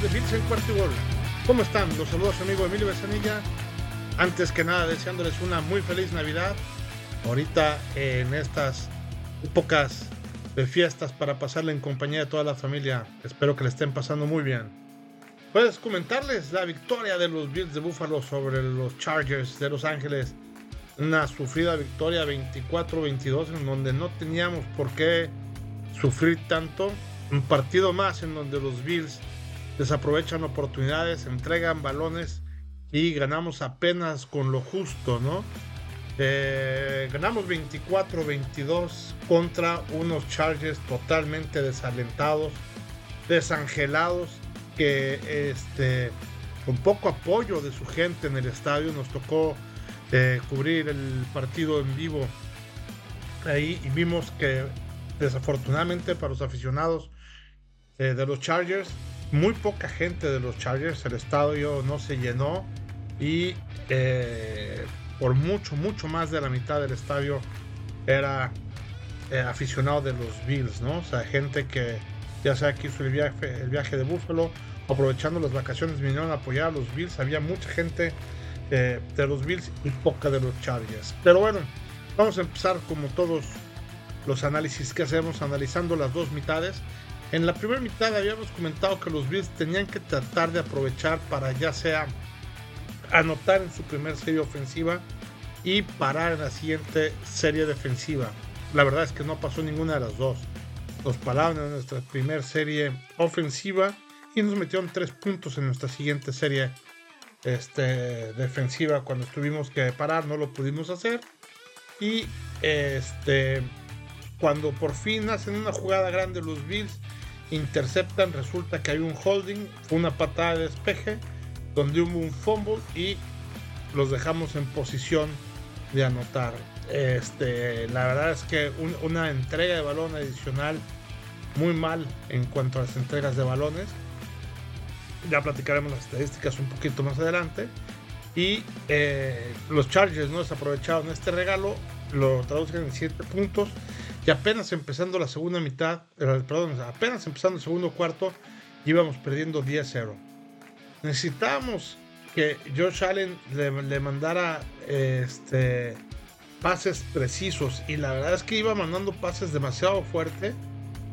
de cuarto gol. ¿Cómo están? Los saludos amigo Emilio Besanilla. Antes que nada, deseándoles una muy feliz Navidad. Ahorita en estas épocas de fiestas para pasarla en compañía de toda la familia. Espero que le estén pasando muy bien. Puedes comentarles la victoria de los Bills de Buffalo sobre los Chargers de Los Ángeles. Una sufrida victoria 24-22 en donde no teníamos por qué sufrir tanto. Un partido más en donde los Bills desaprovechan oportunidades, entregan balones y ganamos apenas con lo justo, ¿no? Eh, ganamos 24-22 contra unos Chargers totalmente desalentados, desangelados, que este, con poco apoyo de su gente en el estadio nos tocó eh, cubrir el partido en vivo ahí y vimos que desafortunadamente para los aficionados eh, de los Chargers, muy poca gente de los Chargers, el estadio no se llenó y eh, por mucho, mucho más de la mitad del estadio era eh, aficionado de los Bills, ¿no? O sea, gente que ya sea que hizo el viaje, el viaje de Buffalo, aprovechando las vacaciones vinieron a apoyar a los Bills, había mucha gente de los Bills y poca de los Chargers. Pero bueno, vamos a empezar como todos los análisis que hacemos, analizando las dos mitades. En la primera mitad habíamos comentado que los Bills tenían que tratar de aprovechar para ya sea anotar en su primera serie ofensiva y parar en la siguiente serie defensiva. La verdad es que no pasó ninguna de las dos. Nos pararon en nuestra primera serie ofensiva y nos metieron tres puntos en nuestra siguiente serie este, defensiva. Cuando tuvimos que parar no lo pudimos hacer. Y este, cuando por fin hacen una jugada grande los Bills, interceptan, resulta que hay un holding, una patada de despeje, donde hubo un fumble y los dejamos en posición de anotar. Este, la verdad es que una entrega de balón adicional muy mal en cuanto a las entregas de balones. Ya platicaremos las estadísticas un poquito más adelante. Y eh, los Chargers no desaprovecharon este regalo, lo traducen en 7 puntos y apenas empezando la segunda mitad, eh, perdón, apenas empezando el segundo cuarto, íbamos perdiendo 10-0. Necesitábamos que Josh Allen le, mandara este, pases precisos y la verdad es que iba mandando pases demasiado fuerte.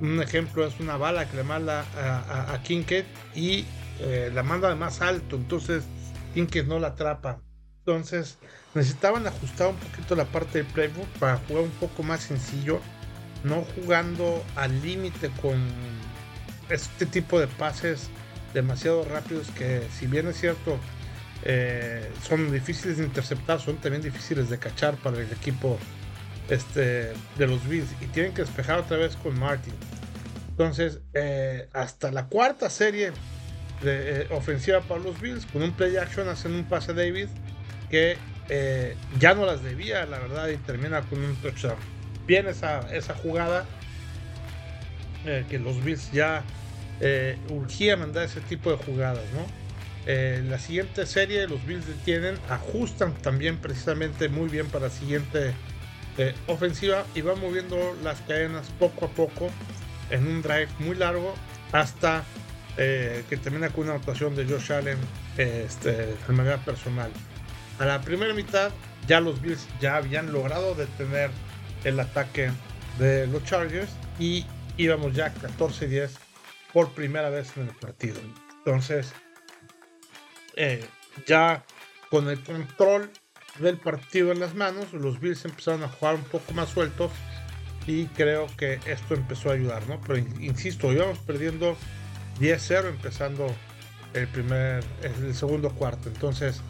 Un ejemplo es una bala que le manda a, a, Kincaid y eh, la manda de más alto, entonces Kincaid no la atrapa. Entonces necesitaban ajustar un poquito la parte del playbook para jugar un poco más sencillo no jugando al límite con este tipo de pases demasiado rápidos que si bien es cierto eh, son difíciles de interceptar, son también difíciles de cachar para el equipo este, de los Bills y tienen que despejar otra vez con Martin. Entonces, eh, hasta la cuarta serie eh, ofensiva para los Bills, con un play action hacen un pase David que ya no las debía, la verdad, y termina con un touchdown bien esa, esa jugada eh, que los Bills ya eh, urgía mandar ese tipo de jugadas, ¿no? Eh, la siguiente serie los Bills detienen, ajustan también precisamente muy bien para la siguiente ofensiva y van moviendo las cadenas poco a poco en un drive muy largo hasta que termina con una anotación de Josh Allen este, de manera personal. A la primera mitad ya los Bills ya habían logrado detener el ataque de los Chargers y íbamos ya 14-10 por primera vez en el partido. Entonces, eh, ya con el control del partido en las manos, los Bills empezaron a jugar un poco más sueltos y creo que esto empezó a ayudar, ¿no? Pero insisto, íbamos perdiendo 10-0 empezando el primer, el segundo cuarto. Entonces,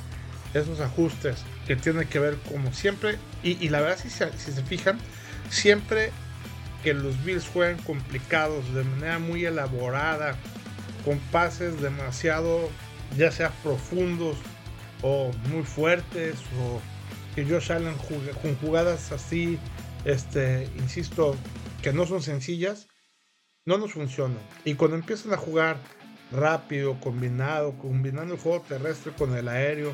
esos ajustes que tienen que ver como siempre, y, la verdad si se, si se fijan, siempre que los Bills juegan complicados, de manera muy elaborada, con pases demasiado, ya sea profundos o muy fuertes, o que Josh Allen con jugadas así, este, insisto, que no son sencillas, no nos funcionan. Y cuando empiezan a jugar rápido, combinado, combinando el juego terrestre con el aéreo,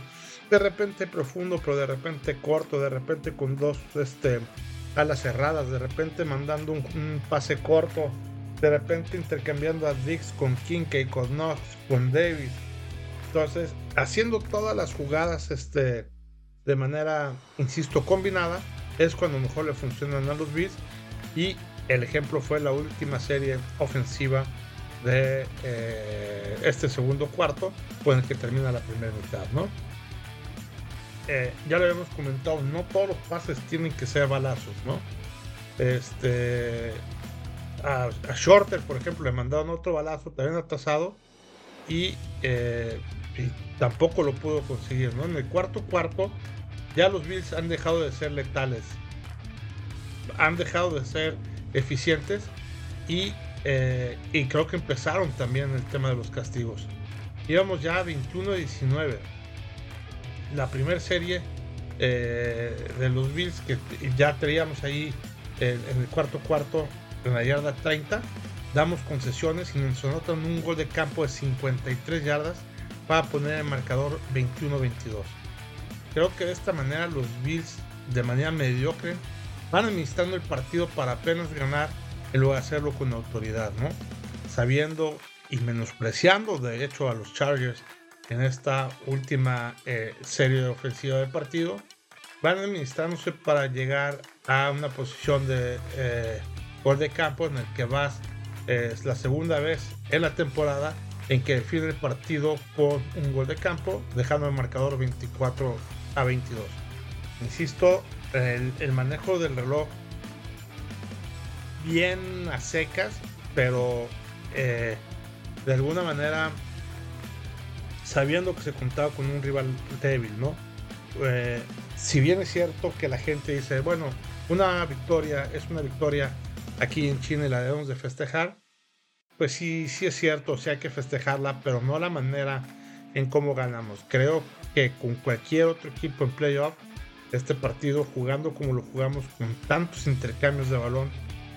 de repente profundo, pero de repente corto, de repente con dos este, alas cerradas, de repente mandando un, pase corto de repente intercambiando a Dix con Kincaid, con Knox, con Davis. Entonces, haciendo todas las jugadas este, de manera, insisto, combinada, es cuando mejor le funcionan a los Bills. Y el ejemplo fue la última serie ofensiva de eh, este segundo cuarto, con el que termina la primera mitad, ¿no? Eh, ya lo habíamos comentado, no todos los pases tienen que ser balazos, ¿no? Este, a, Shorter, por ejemplo, le mandaron otro balazo, también atrasado, y, eh, y, tampoco lo pudo conseguir, ¿no? En el cuarto cuarto, ya los Bills han dejado de ser letales, han dejado de ser eficientes y, eh, y creo que empezaron también el tema de los castigos. Íbamos ya 21-19. La primera serie eh, de los Bills que ya teníamos ahí en, el cuarto cuarto en la yarda 30, damos concesiones y nos anotan un gol de campo de 53 yardas para poner el marcador 21-22. Creo que de esta manera los Bills de manera mediocre van administrando el partido para apenas ganar en lugar de hacerlo con autoridad, ¿no? Sabiendo y menospreciando de hecho a los Chargers en esta última eh, serie ofensiva del partido, van administrándose para llegar a una posición de eh, gol de campo en el que vas, es la segunda vez en la temporada en que define el partido con un gol de campo, dejando el marcador 24 a 22. Insisto, el, manejo del reloj bien a secas, pero eh, de alguna manera sabiendo que se contaba con un rival débil, ¿no? Eh, si bien es cierto que la gente dice, bueno, una victoria es una victoria aquí en China y la debemos de festejar, pues sí, sí es cierto, sí hay que festejarla, pero no la manera en cómo ganamos. Creo que con cualquier otro equipo en playoff, este partido jugando como lo jugamos, con tantos intercambios de balón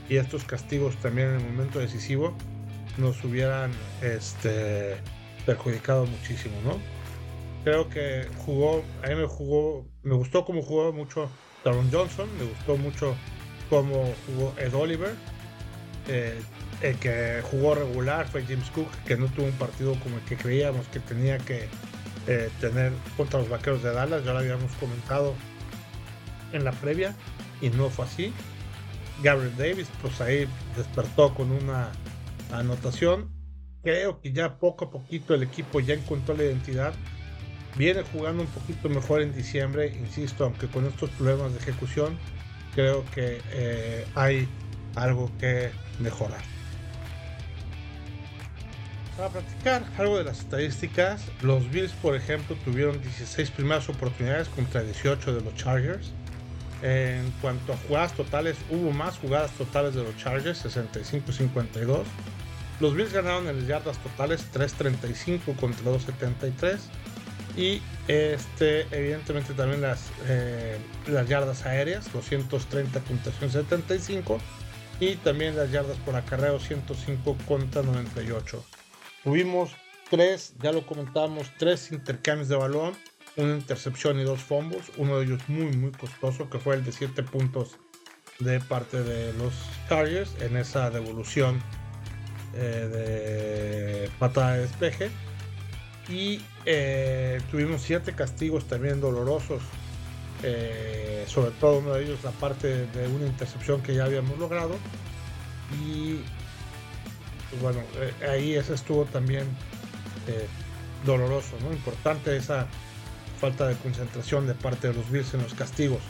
y estos castigos también en el momento decisivo, nos hubieran este, perjudicado muchísimo, ¿no? Creo que jugó, a mí me jugó, me gustó como jugó mucho Taron Johnson, me gustó mucho cómo jugó Ed Oliver. Eh, el que jugó regular fue James Cook, que no tuvo un partido como el que creíamos que tenía que eh, tener contra los vaqueros de Dallas. Ya lo habíamos comentado en la previa y no fue así. Gabriel Davis, pues ahí despertó con una anotación. Creo que ya poco a poquito el equipo ya encontró la identidad Viene jugando un poquito mejor en diciembre, insisto, aunque con estos problemas de ejecución, creo que eh, hay algo que mejorar. Para practicar algo de las estadísticas, los Bills, por ejemplo, tuvieron 16 primeras oportunidades contra 18 de los Chargers. En cuanto a jugadas totales, hubo más jugadas totales de los Chargers, 65-52. Los Bills ganaron en las yardas totales 3.35 contra 2.73 y este, evidentemente también las, eh, las yardas aéreas, 230 contra 175 y también las yardas por acarreo 105 contra 98. Tuvimos tres, ya lo comentamos, tres intercambios de balón, una intercepción y dos fumbles, uno de ellos muy muy costoso que fue el de 7 puntos de parte de los Chargers en esa devolución eh, de patada de despeje y eh, tuvimos siete castigos también dolorosos, eh, sobre todo uno de ellos la parte de una intercepción que ya habíamos logrado y pues bueno, ahí ese estuvo también doloroso, ¿no? Importante esa falta de concentración de parte de los Bills en los castigos.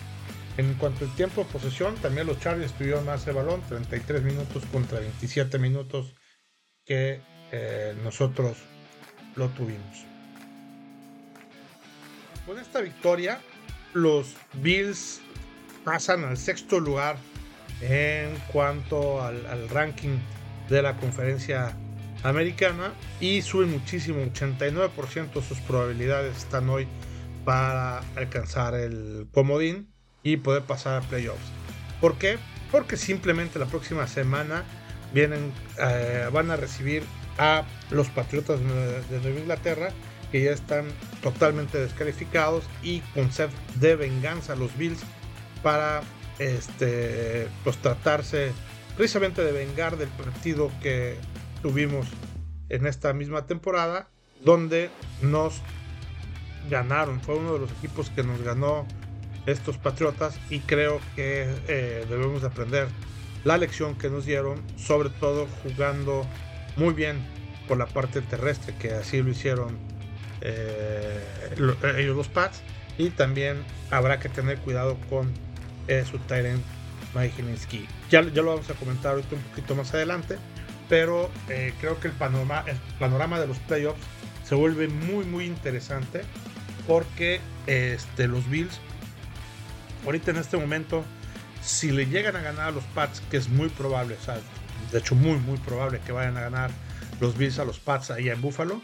En cuanto al tiempo de posesión, también los Chargers tuvieron más el balón, 33 minutos contra 27 minutos que nosotros lo tuvimos. Con esta victoria, los Bills pasan al sexto lugar en cuanto al, ranking de la conferencia americana y suben muchísimo, 89% sus probabilidades están hoy para alcanzar el comodín y poder pasar a playoffs. ¿Por qué? Porque simplemente la próxima semana vienen, eh, van a recibir a los Patriotas de Nueva Inglaterra, que ya están totalmente descalificados y con sed de venganza los Bills para este, pues, tratarse precisamente de vengar del partido que tuvimos en esta misma temporada, donde nos ganaron. Fue uno de los equipos que nos ganó estos Patriotas y creo que eh, debemos aprender la lección que nos dieron, sobre todo jugando muy bien por la parte terrestre, que así lo hicieron eh, ellos los Pats. Y también habrá que tener cuidado con eh, su Tyrant Mike Ya, ya lo vamos a comentar ahorita un poquito más adelante, pero creo que el panorama, el panorama de los playoffs se vuelve muy muy interesante porque este, los Bills ahorita en este momento, si le llegan a ganar a los Pats, que es muy probable, o sea, de hecho muy, muy probable que vayan a ganar los Bills a los Pats allá en Buffalo,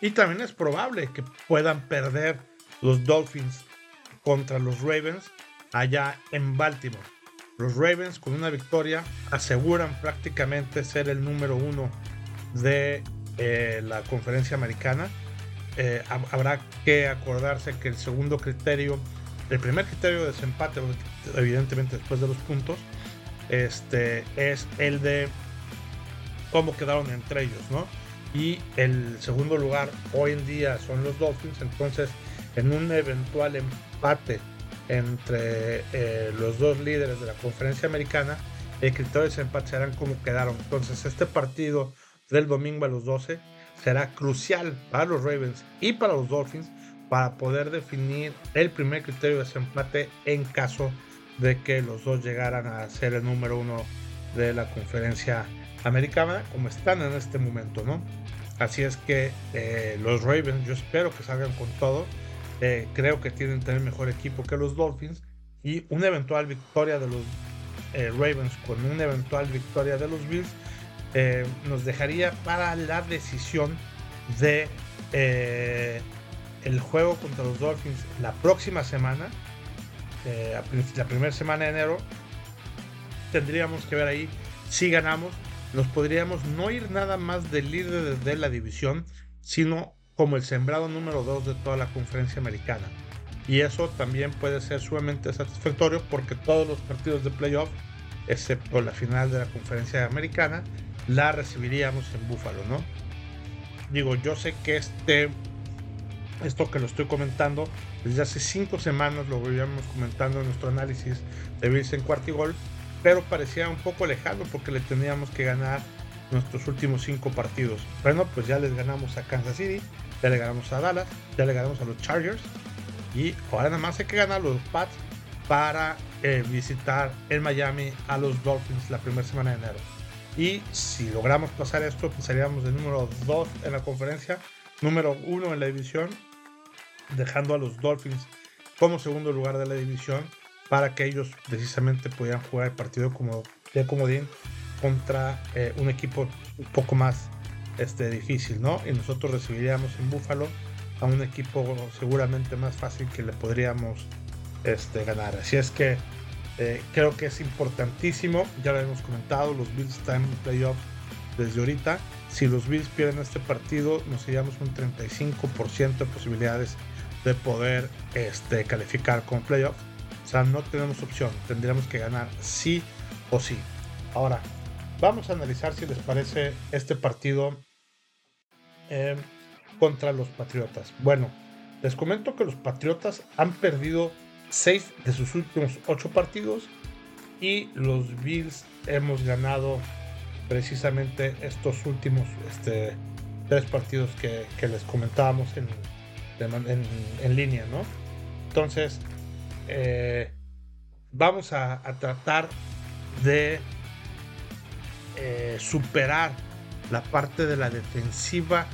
y también es probable que puedan perder los Dolphins contra los Ravens allá en Baltimore. Los Ravens con una victoria aseguran prácticamente ser el número uno de eh, la conferencia americana. Eh, habrá que acordarse que el segundo criterio el primer criterio de desempate, evidentemente después de los puntos, este, es el de cómo quedaron entre ellos, ¿no? Y el segundo lugar hoy en día son los Dolphins, entonces en un eventual empate entre eh, los dos líderes de la conferencia americana, el criterio de desempate serán cómo quedaron. Entonces este partido del domingo a los 12 será crucial para los Ravens y para los Dolphins para poder definir el primer criterio de desempate en caso de que los dos llegaran a ser el número uno de la conferencia americana, como están en este momento, ¿no? Así es que eh, los Ravens, yo espero que salgan con todo. Eh, creo que tienen tener mejor equipo que los Dolphins y una eventual victoria de los eh, Ravens con una eventual victoria de los Bills nos dejaría para la decisión de el juego contra los Dolphins la próxima semana, eh, la primera semana de enero, tendríamos que ver ahí si ganamos, nos podríamos no ir nada más del líder de la división, sino como el sembrado número 2 de toda la conferencia americana. Y eso también puede ser sumamente satisfactorio porque todos los partidos de playoff, excepto la final de la conferencia americana, la recibiríamos en Búfalo, ¿no? Digo, yo sé que este esto que lo estoy comentando desde hace cinco semanas, lo veíamos comentando en nuestro análisis de Bills en gol pero parecía un poco lejano porque le teníamos que ganar nuestros últimos cinco partidos. Bueno, pues ya les ganamos a Kansas City, ya le ganamos a Dallas, ya le ganamos a los Chargers y ahora nada más hay que ganar los Pats para eh, visitar en Miami a los Dolphins la primera semana de enero. Y si logramos pasar esto, pues seríamos el número 2 en la conferencia, número 1 en la división dejando a los Dolphins como segundo lugar de la división para que ellos precisamente pudieran jugar el partido como de comodín contra eh, un equipo un poco más este, difícil, ¿no? Y nosotros recibiríamos en Buffalo a un equipo seguramente más fácil que le podríamos este, ganar. Así es que eh, creo que es importantísimo, ya lo hemos comentado, los Bills están en playoff desde ahorita. Si los Bills pierden este partido, nos iríamos un 35% de posibilidades de poder este, calificar con playoff. O sea, no tenemos opción, tendríamos que ganar sí o sí. Ahora, vamos a analizar si les parece este partido em, contra los Patriotas. Bueno, les comento que los Patriotas han perdido 6 de sus últimos 8 partidos y los Bills hemos ganado precisamente estos últimos este, tres partidos que, que les comentábamos en, en, línea, ¿no? Entonces, eh, vamos a, tratar de eh, superar la parte de la defensiva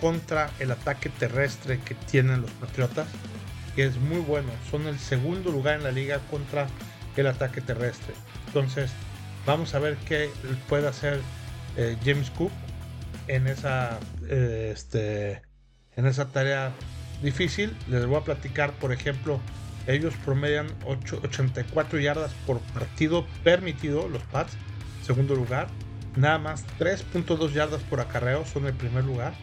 contra el ataque terrestre que tienen los Patriotas, que es muy bueno. Son el segundo lugar en la liga contra el ataque terrestre. Entonces, vamos a ver qué puede hacer eh, James Cook en esa este, en esa tarea difícil. Les voy a platicar, por ejemplo, ellos promedian 84 yardas por partido permitido, los Pats, segundo lugar. Nada más 3.2 yardas por acarreo son el primer lugar.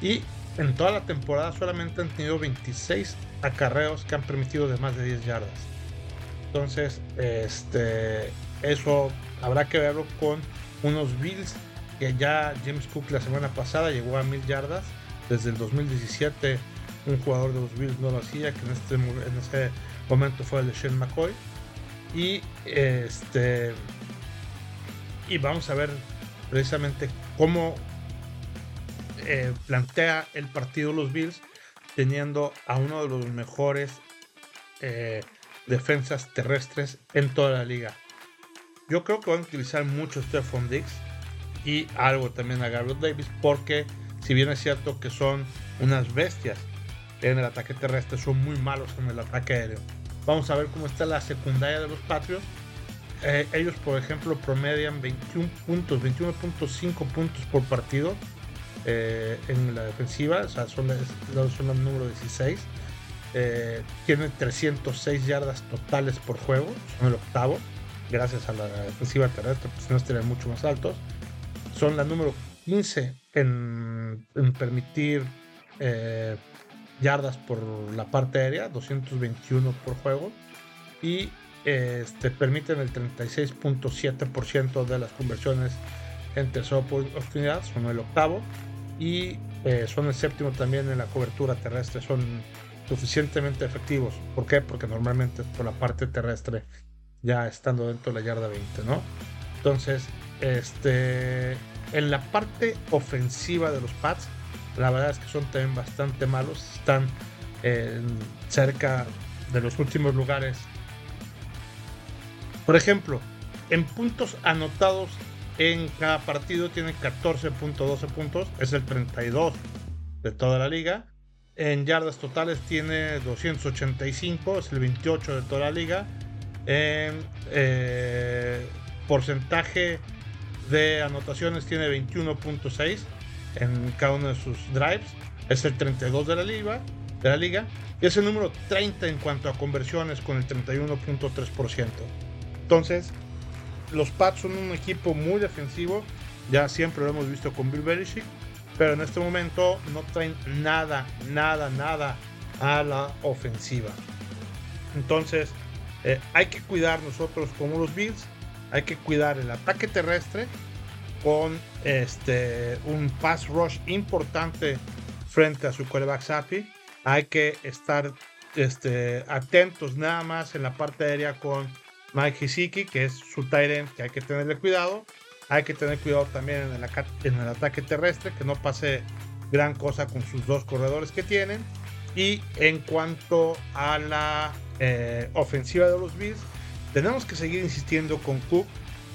Y en toda la temporada solamente han tenido 26 acarreos que han permitido de más de 10 yardas. Entonces, este, eso habrá que verlo con unos Bills que ya James Cook la semana pasada llegó a mil yardas. Desde el 2017 un jugador de los Bills no lo hacía, que en este, en ese momento fue el de Shane McCoy. Y este y vamos a ver precisamente cómo eh, plantea el partido los Bills teniendo a uno de los mejores eh, defensas terrestres en toda la liga. Yo creo que van a utilizar mucho Stephon Diggs y algo también a Gabriel Davis porque si bien es cierto que son unas bestias en el ataque terrestre, son muy malos en el ataque aéreo. Vamos a ver cómo está la secundaria de los Patriots. Eh, ellos, por ejemplo, promedian 21 puntos, 21.5 puntos por partido eh, en la defensiva, o sea, son, son el número 16. Eh, tienen 306 yardas totales por juego, son el octavo, gracias a la defensiva terrestre, pues no estarían mucho más altos. Son la número 15 en, permitir eh, yardas por la parte aérea, 221 por juego, y este, permiten el 36.7% de las conversiones en tercera oportunidad, son el octavo, y eh, son el séptimo también en la cobertura terrestre, son suficientemente efectivos. ¿Por qué? Porque normalmente por la parte terrestre ya estando dentro de la yarda 20, ¿no? Entonces, este, en la parte ofensiva de los Pats, la verdad es que son también bastante malos, están cerca de los últimos lugares. Por ejemplo, en puntos anotados en cada partido tiene 14.12 puntos, es el 32 de toda la liga. En yardas totales tiene 285, es el 28 de toda la liga. En eh, porcentaje de anotaciones tiene 21.6 en cada uno de sus drives. Es el 32 de la liga. De la liga y es el número 30 en cuanto a conversiones con el 31.3%. Entonces, los Pats son un equipo muy defensivo, ya siempre lo hemos visto con Bill Belichick, pero en este momento no traen nada, nada, nada a la ofensiva. Entonces, eh, hay que cuidar nosotros como los Bills, hay que cuidar el ataque terrestre con este, un pass rush importante frente a su quarterback Sapi. Hay que estar este, atentos nada más en la parte aérea con Mike Hisiki, que es su tight que hay que tenerle cuidado. Hay que tener cuidado también en el, en el ataque terrestre, que no pase gran cosa con sus dos corredores que tienen. Y en cuanto a la eh, ofensiva de los Bills, tenemos que seguir insistiendo con Cook,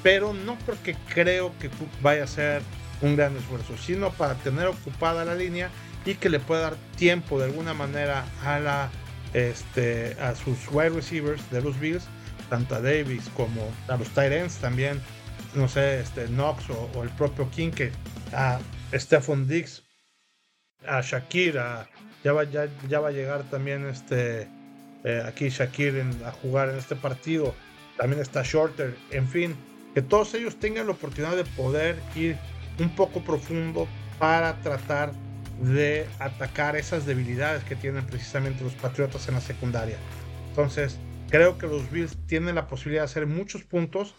pero no porque creo que Cook vaya a hacer un gran esfuerzo, sino para tener ocupada la línea y que le pueda dar tiempo de alguna manera a la este, a sus wide receivers de los Bills tanto a Davis como a los Tyrants también, no sé, este, Knox o, el propio King, a Stephon Diggs, a Shakira, ya va, ya, ya va a llegar también este, eh, aquí Shakir a jugar en este partido, también está Shorter, en fin, que todos ellos tengan la oportunidad de poder ir un poco profundo para tratar de atacar esas debilidades que tienen precisamente los Patriotas en la secundaria. Entonces, Creo que los Bills tienen la posibilidad de hacer muchos puntos,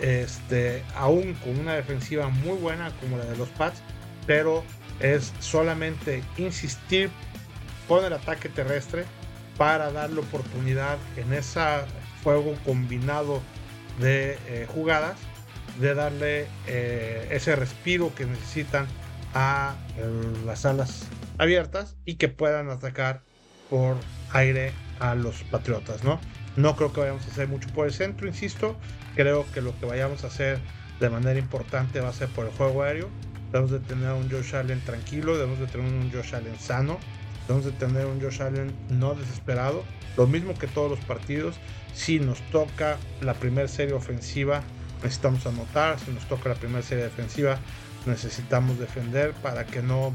este, aún con una defensiva muy buena como la de los Pats, pero es solamente insistir con el ataque terrestre para darle oportunidad en ese juego combinado de eh, jugadas, de darle eh, ese respiro que necesitan a las alas abiertas y que puedan atacar por aire a los Patriotas, ¿no? No creo que vayamos a hacer mucho por el centro, insisto. Creo que lo que vayamos a hacer de manera importante va a ser por el juego aéreo. Debemos de tener un Josh Allen tranquilo, debemos de tener un Josh Allen sano, de tener un Josh Allen no desesperado. Lo mismo que todos los partidos. Si nos toca la primera serie ofensiva, necesitamos anotar. Si nos toca la primera serie defensiva, necesitamos defender para que no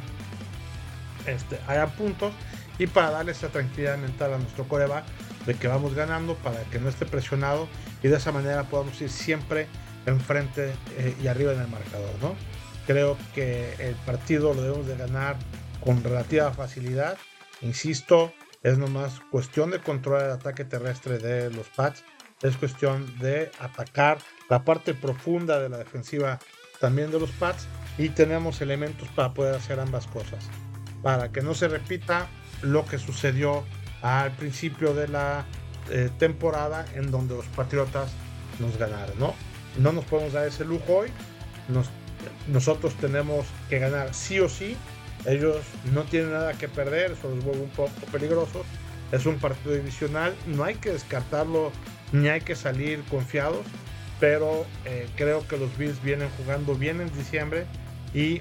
este, haya puntos y para darle esa tranquilidad mental a nuestro coreback de que vamos ganando para que no esté presionado y de esa manera podamos ir siempre enfrente eh, y arriba en el marcador, ¿no? Creo que el partido lo debemos de ganar con relativa facilidad. Insisto, es nomás cuestión de controlar el ataque terrestre de los Pats es cuestión de atacar la parte profunda de la defensiva también de los Pats y tenemos elementos para poder hacer ambas cosas. Para que no se repita lo que sucedió al principio de la eh, temporada en donde los Patriotas nos ganaron, ¿no? No nos podemos dar ese lujo hoy. nosotros tenemos que ganar sí o sí. Ellos no tienen nada que perder, eso los vuelve un poco peligrosos. Es un partido divisional, no hay que descartarlo ni hay que salir confiados, pero eh, creo que los Bills vienen jugando bien en diciembre y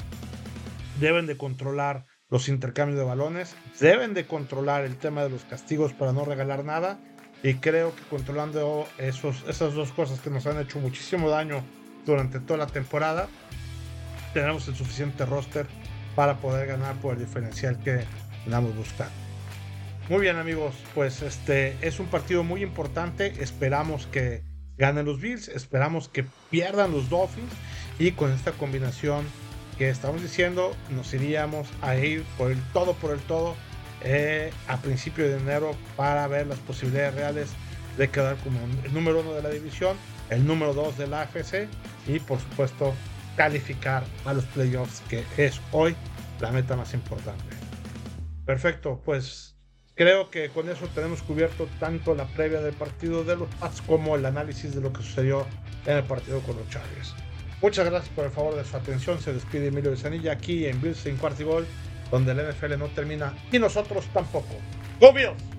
deben de controlar los intercambios de balones, deben de controlar el tema de los castigos para no regalar nada y creo que controlando esos, esas dos cosas que nos han hecho muchísimo daño durante toda la temporada, tenemos el suficiente roster para poder ganar por el diferencial que andamos buscando. Muy bien amigos, pues este es un partido muy importante, esperamos que ganen los Bills, esperamos que pierdan los Dolphins y con esta combinación que estamos diciendo nos iríamos a ir por el todo por el todo eh, a principio de enero para ver las posibilidades reales de quedar como el número uno de la división, el número dos de la AFC y por supuesto calificar a los playoffs que es hoy la meta más importante. Perfecto, pues creo que con eso tenemos cubierto tanto la previa del partido de los Pats como el análisis de lo que sucedió en el partido con los Chargers. Muchas gracias por el favor de su atención. Se despide Emilio Besanilla aquí en Bills en Cuartigol donde el NFL no termina y nosotros tampoco. ¡Go Bills!